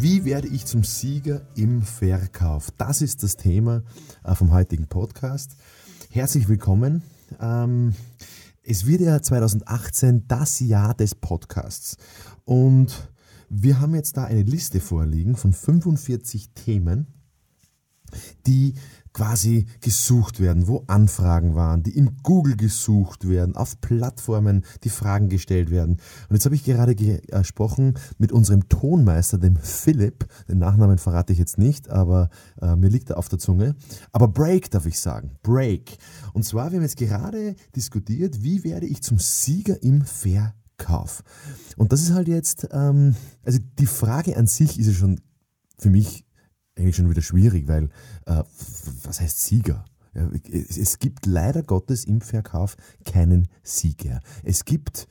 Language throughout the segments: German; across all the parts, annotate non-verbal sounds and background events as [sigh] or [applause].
Wie werde ich zum Sieger im Verkauf? Das ist das Thema äh, vom heutigen Podcast. Herzlich willkommen. Ähm, es wird ja 2018 das Jahr des Podcasts. Und wir haben jetzt da eine Liste vorliegen von 45 Themen, die quasi gesucht werden, wo Anfragen waren, die im Google gesucht werden, auf Plattformen, die Fragen gestellt werden. Und jetzt habe ich gerade gesprochen mit unserem Tonmeister, dem Philipp. Den Nachnamen verrate ich jetzt nicht, aber äh, mir liegt er auf der Zunge. Aber Break darf ich sagen. Break. Und zwar, wir haben jetzt gerade diskutiert, wie werde ich zum Sieger im Verkauf. Und das ist halt jetzt, ähm, also die Frage an sich ist ja schon für mich eigentlich schon wieder schwierig, weil äh, was heißt Sieger? Es gibt leider Gottes im Verkauf keinen Sieger. Es gibt,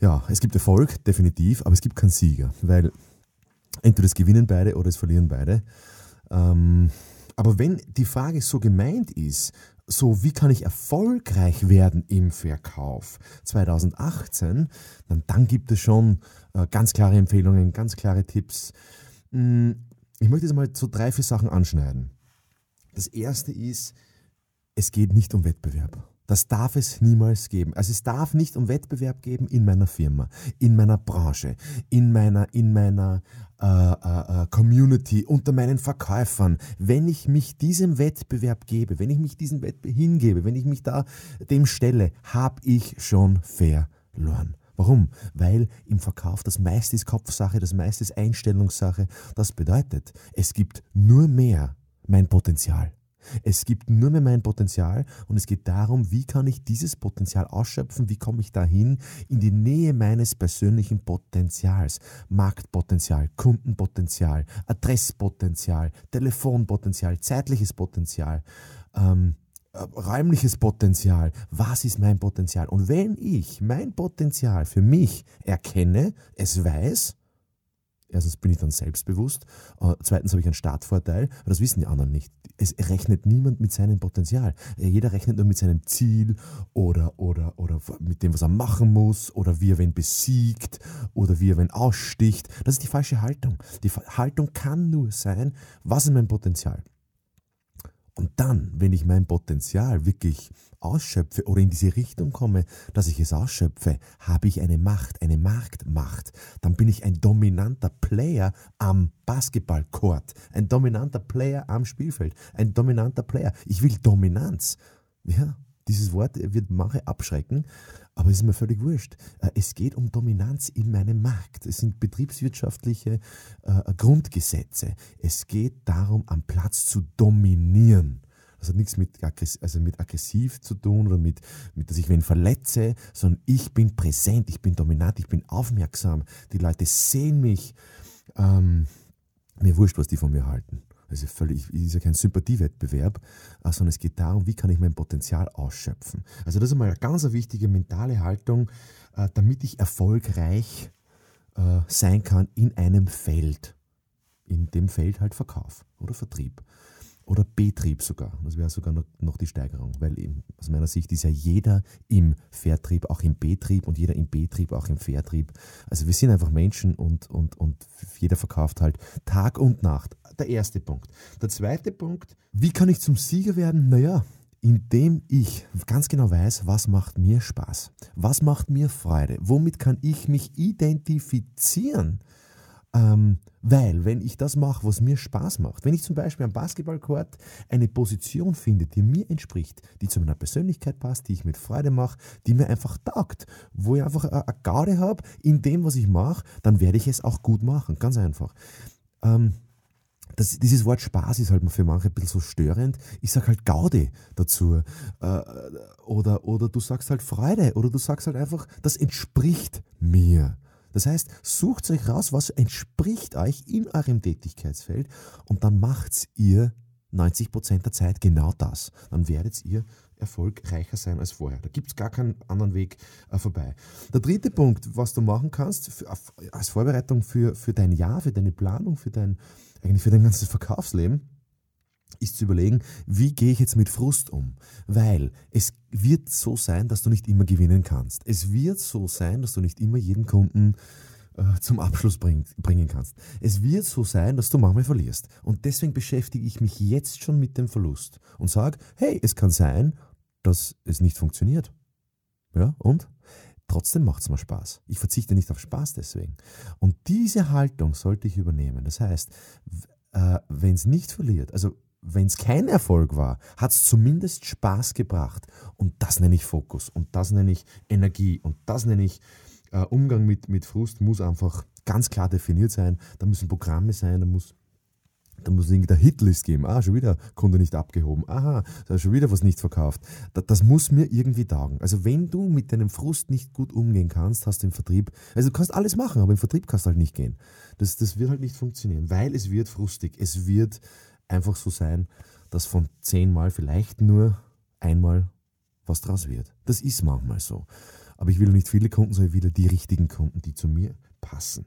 ja, es gibt Erfolg, definitiv, aber es gibt keinen Sieger, weil entweder es gewinnen beide oder es verlieren beide. Ähm, aber wenn die Frage so gemeint ist, so wie kann ich erfolgreich werden im Verkauf 2018, dann, dann gibt es schon äh, ganz klare Empfehlungen, ganz klare Tipps. Hm, ich möchte jetzt mal so drei, vier Sachen anschneiden. Das erste ist, es geht nicht um Wettbewerb. Das darf es niemals geben. Also es darf nicht um Wettbewerb geben in meiner Firma, in meiner Branche, in meiner, in meiner äh, äh, äh Community, unter meinen Verkäufern. Wenn ich mich diesem Wettbewerb gebe, wenn ich mich diesem Wettbewerb hingebe, wenn ich mich da dem stelle, habe ich schon verloren. Warum? Weil im Verkauf das meiste ist Kopfsache, das meiste ist Einstellungssache. Das bedeutet, es gibt nur mehr mein Potenzial. Es gibt nur mehr mein Potenzial und es geht darum, wie kann ich dieses Potenzial ausschöpfen, wie komme ich dahin in die Nähe meines persönlichen Potenzials. Marktpotenzial, Kundenpotenzial, Adresspotenzial, Telefonpotenzial, zeitliches Potenzial. Ähm, äh, räumliches Potenzial. Was ist mein Potenzial? Und wenn ich mein Potenzial für mich erkenne, es weiß, erstens bin ich dann selbstbewusst, äh, zweitens habe ich einen Startvorteil, aber das wissen die anderen nicht. Es rechnet niemand mit seinem Potenzial. Äh, jeder rechnet nur mit seinem Ziel oder, oder, oder mit dem, was er machen muss oder wie er wen besiegt oder wie er wen aussticht. Das ist die falsche Haltung. Die Haltung kann nur sein, was ist mein Potenzial? Und dann, wenn ich mein Potenzial wirklich ausschöpfe oder in diese Richtung komme, dass ich es ausschöpfe, habe ich eine Macht, eine Marktmacht. Dann bin ich ein dominanter Player am Basketballcourt, ein dominanter Player am Spielfeld, ein dominanter Player. Ich will Dominanz. Ja, dieses Wort wird manche abschrecken, aber es ist mir völlig wurscht. Äh, es geht um Dominanz in meinem Markt. Es sind betriebswirtschaftliche äh, Grundgesetze. Es geht darum, am Platz zu dominieren. Das hat nichts mit, also mit aggressiv zu tun oder mit, mit, dass ich wen verletze, sondern ich bin präsent, ich bin dominant, ich bin aufmerksam. Die Leute sehen mich. Ähm, mir wurscht, was die von mir halten. Ist, völlig, ist ja kein Sympathiewettbewerb, äh, sondern es geht darum, wie kann ich mein Potenzial ausschöpfen. Also das ist einmal eine ganz wichtige mentale Haltung, äh, damit ich erfolgreich äh, sein kann in einem Feld. In dem Feld halt Verkauf oder Vertrieb oder Betrieb sogar. Das wäre sogar noch, noch die Steigerung, weil eben, aus meiner Sicht ist ja jeder im Vertrieb auch im Betrieb und jeder im Betrieb auch im Vertrieb. Also wir sind einfach Menschen und, und, und jeder verkauft halt Tag und Nacht. Der erste Punkt. Der zweite Punkt, wie kann ich zum Sieger werden? Naja, indem ich ganz genau weiß, was macht mir Spaß, was macht mir Freude, womit kann ich mich identifizieren. Ähm, weil, wenn ich das mache, was mir Spaß macht, wenn ich zum Beispiel am Basketballcourt eine Position finde, die mir entspricht, die zu meiner Persönlichkeit passt, die ich mit Freude mache, die mir einfach taugt, wo ich einfach eine Garde habe in dem, was ich mache, dann werde ich es auch gut machen. Ganz einfach. Ähm, das, dieses Wort Spaß ist halt für manche ein bisschen so störend. Ich sage halt Gaude dazu. Äh, oder, oder du sagst halt Freude. Oder du sagst halt einfach, das entspricht mir. Das heißt, sucht euch raus, was entspricht euch in eurem Tätigkeitsfeld und dann macht ihr 90% der Zeit genau das. Dann werdet ihr erfolgreicher sein als vorher. Da gibt es gar keinen anderen Weg äh, vorbei. Der dritte Punkt, was du machen kannst für, als Vorbereitung für, für dein Jahr, für deine Planung, für dein, eigentlich für dein ganzes Verkaufsleben, ist zu überlegen, wie gehe ich jetzt mit Frust um? Weil es wird so sein, dass du nicht immer gewinnen kannst. Es wird so sein, dass du nicht immer jeden Kunden äh, zum Abschluss bring, bringen kannst. Es wird so sein, dass du manchmal verlierst. Und deswegen beschäftige ich mich jetzt schon mit dem Verlust und sage, hey, es kann sein, dass es nicht funktioniert. Ja, und? Trotzdem macht es mir Spaß. Ich verzichte nicht auf Spaß deswegen. Und diese Haltung sollte ich übernehmen. Das heißt, äh, wenn es nicht verliert, also wenn es kein Erfolg war, hat es zumindest Spaß gebracht. Und das nenne ich Fokus und das nenne ich Energie und das nenne ich äh, Umgang mit, mit Frust muss einfach ganz klar definiert sein. Da müssen Programme sein, da muss da muss es irgendeine Hitlist geben. Ah, schon wieder Kunde nicht abgehoben. Aha, da schon wieder was nicht verkauft. Das, das muss mir irgendwie taugen. Also wenn du mit deinem Frust nicht gut umgehen kannst, hast du im Vertrieb, also du kannst alles machen, aber im Vertrieb kannst du halt nicht gehen. Das, das wird halt nicht funktionieren, weil es wird frustig. Es wird einfach so sein, dass von zehnmal vielleicht nur einmal was draus wird. Das ist manchmal so. Aber ich will nicht viele Kunden, sondern wieder die richtigen Kunden, die zu mir passen.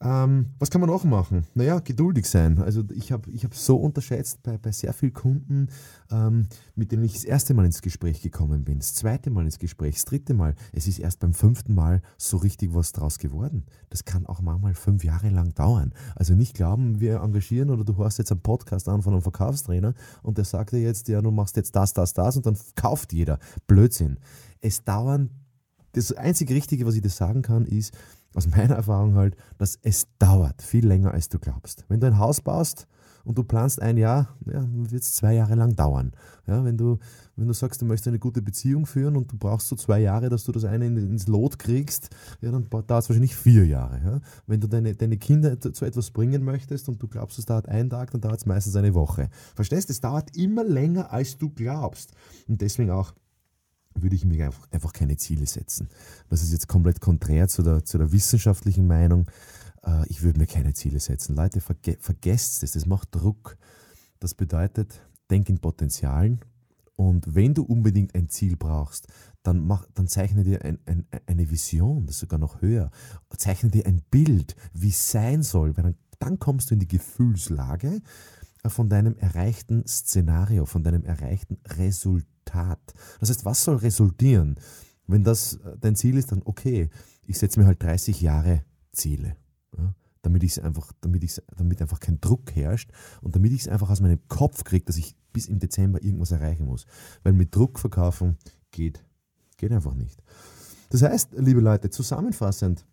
Ähm, was kann man noch machen? Naja, geduldig sein. Also ich habe ich hab so unterschätzt bei, bei sehr vielen Kunden, ähm, mit denen ich das erste Mal ins Gespräch gekommen bin, das zweite Mal ins Gespräch, das dritte Mal. Es ist erst beim fünften Mal so richtig was draus geworden. Das kann auch manchmal fünf Jahre lang dauern. Also nicht glauben, wir engagieren oder du hörst jetzt einen Podcast an von einem Verkaufstrainer und der sagt dir jetzt, ja, du machst jetzt das, das, das und dann kauft jeder. Blödsinn es dauern, das einzige Richtige, was ich dir sagen kann, ist, aus meiner Erfahrung halt, dass es dauert viel länger, als du glaubst. Wenn du ein Haus baust und du planst ein Jahr, ja, wird es zwei Jahre lang dauern. Ja, wenn, du, wenn du sagst, du möchtest eine gute Beziehung führen und du brauchst so zwei Jahre, dass du das eine ins Lot kriegst, ja, dann dauert es wahrscheinlich vier Jahre. Ja. Wenn du deine, deine Kinder zu etwas bringen möchtest und du glaubst, es dauert einen Tag, dann dauert es meistens eine Woche. Verstehst? du? Es dauert immer länger, als du glaubst. Und deswegen auch würde ich mir einfach, keine Ziele setzen. Das ist jetzt komplett konträr zu der, zu der wissenschaftlichen Meinung. Äh, ich würde mir keine Ziele setzen. Leute, verge vergesst es, das macht Druck. Das bedeutet, denk in Potenzialen und wenn du unbedingt ein Ziel brauchst, dann, mach, dann zeichne dir ein, ein, eine Vision, das ist sogar noch höher. Zeichne dir ein Bild, wie es sein soll, weil dann, dann kommst du in die Gefühlslage von deinem erreichten Szenario, von deinem erreichten Resultat. Das heißt, was soll resultieren? Wenn das äh, dein Ziel ist, dann okay, ich setze mir halt 30 Jahre Ziele. Ja, damit, ich's einfach, damit, ich's, damit einfach kein Druck herrscht und damit ich es einfach aus meinem Kopf kriege, dass ich bis im Dezember irgendwas erreichen muss. Weil mit Druck verkaufen geht, geht einfach nicht. Das heißt, liebe Leute, zusammenfassend,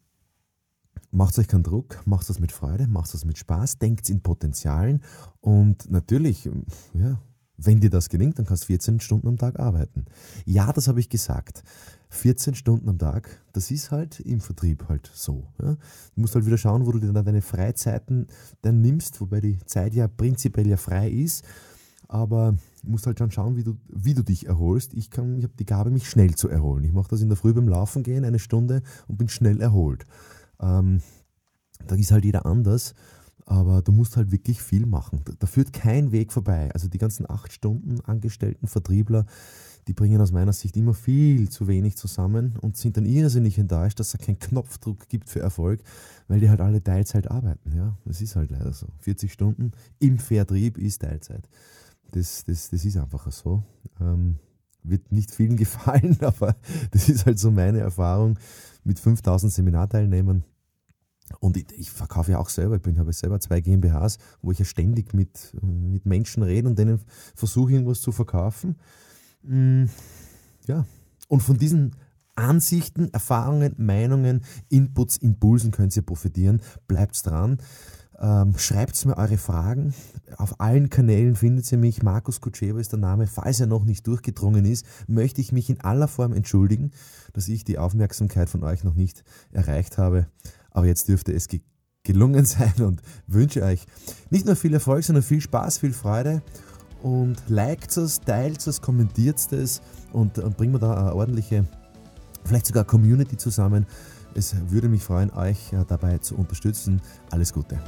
macht euch keinen Druck, macht das mit Freude, macht das mit Spaß, denkt in Potenzialen und natürlich, ja, wenn dir das gelingt, dann kannst du 14 Stunden am Tag arbeiten. Ja, das habe ich gesagt. 14 Stunden am Tag, das ist halt im Vertrieb halt so. Ja. Du musst halt wieder schauen, wo du dir dann deine Freizeiten dann nimmst, wobei die Zeit ja prinzipiell ja frei ist. Aber du musst halt schon schauen, wie du, wie du dich erholst. Ich, ich habe die Gabe, mich schnell zu erholen. Ich mache das in der Früh beim Laufen gehen, eine Stunde und bin schnell erholt. Ähm, da ist halt jeder anders aber du musst halt wirklich viel machen. Da, führt kein Weg vorbei. Also die ganzen acht Stunden angestellten Vertriebler, die bringen aus meiner Sicht immer viel zu wenig zusammen und sind dann irrsinnig enttäuscht, dass es keinen Knopfdruck gibt für Erfolg, weil die halt alle Teilzeit arbeiten. Ja, das ist halt leider so. 40 Stunden im Vertrieb ist Teilzeit. Das, das, das ist einfach so. Ähm, wird nicht vielen [laughs] gefallen, aber das ist halt so meine Erfahrung mit 5000 Seminarteilnehmern und ich, ich, verkaufe ja auch selber, ich bin, habe selber zwei GmbHs, wo ich ja ständig mit, mit Menschen rede und denen versuche, irgendwas zu verkaufen. Mm, ja. Und von diesen Ansichten, Erfahrungen, Meinungen, Inputs, Impulsen könnt ihr profitieren. Bleibt dran. Ähm, Schreibt mir eure Fragen. Auf allen Kanälen findet ihr mich. Markus Kutschewa ist der Name. Falls er noch nicht durchgedrungen ist, möchte ich mich in aller Form entschuldigen, dass ich die Aufmerksamkeit von euch noch nicht erreicht habe. Aber jetzt dürfte es ge gelungen [laughs] sein und wünsche euch nicht nur viel Erfolg, sondern viel Spaß, viel Freude. Und liked es, teilt es, kommentiert es und, und bringen wir da eine ordentliche, vielleicht sogar Community zusammen, Es würde mich freuen, euch dabei zu unterstützen. Alles Gute.